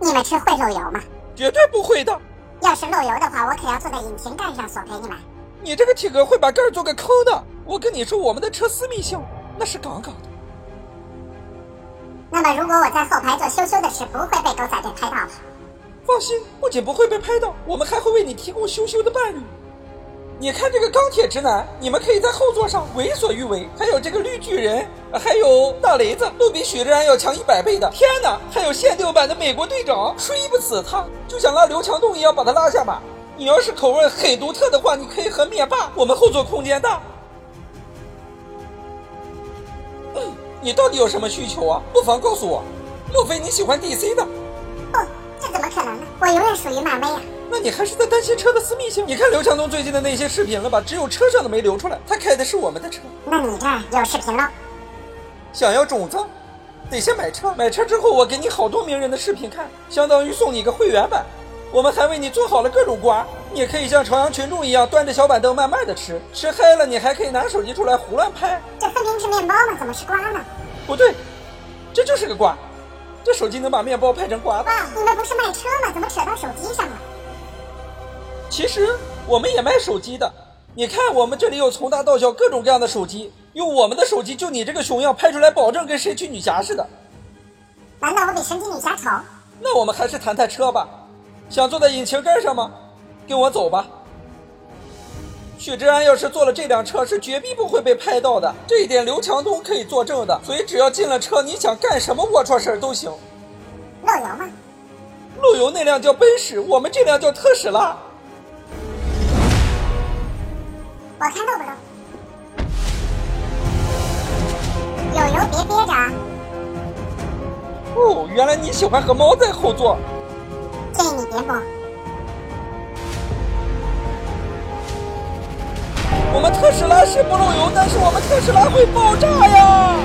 你们车会漏油吗？绝对不会的。要是漏油的话，我可要坐在引擎盖上索赔你们。你这个体格会把盖儿做个坑的。我跟你说，我们的车私密性那是杠杠的。那么，如果我在后排做羞羞的事，不会被狗仔队拍到吧？放心，不仅不会被拍到，我们还会为你提供羞羞的伴侣。你看这个钢铁直男，你们可以在后座上为所欲为。还有这个绿巨人，还有大雷子，都比许志安要强一百倍的。天哪，还有限定版的美国队长，吹不死他，就像拉刘强东一样把他拉下马。你要是口味很独特的话，你可以和灭霸，我们后座空间大。嗯，你到底有什么需求啊？不妨告诉我。莫非你喜欢 DC 的？不，这怎么可能呢？我永远属于漫威呀。那你还是在担心车的私密性？你看刘强东最近的那些视频了吧？只有车上的没流出来，他开的是我们的车。那你这儿有视频了？想要种子，得先买车。买车之后，我给你好多名人的视频看，相当于送你一个会员版。我们还为你做好了各种瓜，你可以像朝阳群众一样端着小板凳慢慢的吃。吃嗨了，你还可以拿手机出来胡乱拍。这分明是面包嘛，怎么是瓜呢？不对，这就是个瓜。这手机能把面包拍成瓜。爸，你们不是卖车吗？怎么扯到手机上了？其实我们也卖手机的，你看我们这里有从大到小各种各样的手机，用我们的手机就你这个熊样拍出来，保证跟神奇女侠似的。难道我比神奇女侠丑？那我们还是谈谈车吧。想坐在引擎盖上吗？跟我走吧。许志安要是坐了这辆车，是绝逼不会被拍到的，这一点刘强东可以作证的。所以只要进了车，你想干什么龌龊事儿都行。漏油吗？陆游那辆叫奔驰，我们这辆叫特斯拉。我看漏不漏？有油别憋着啊！哦，原来你喜欢和猫在后座。建议你别摸。我们特斯拉是不漏油，但是我们特斯拉会爆炸呀！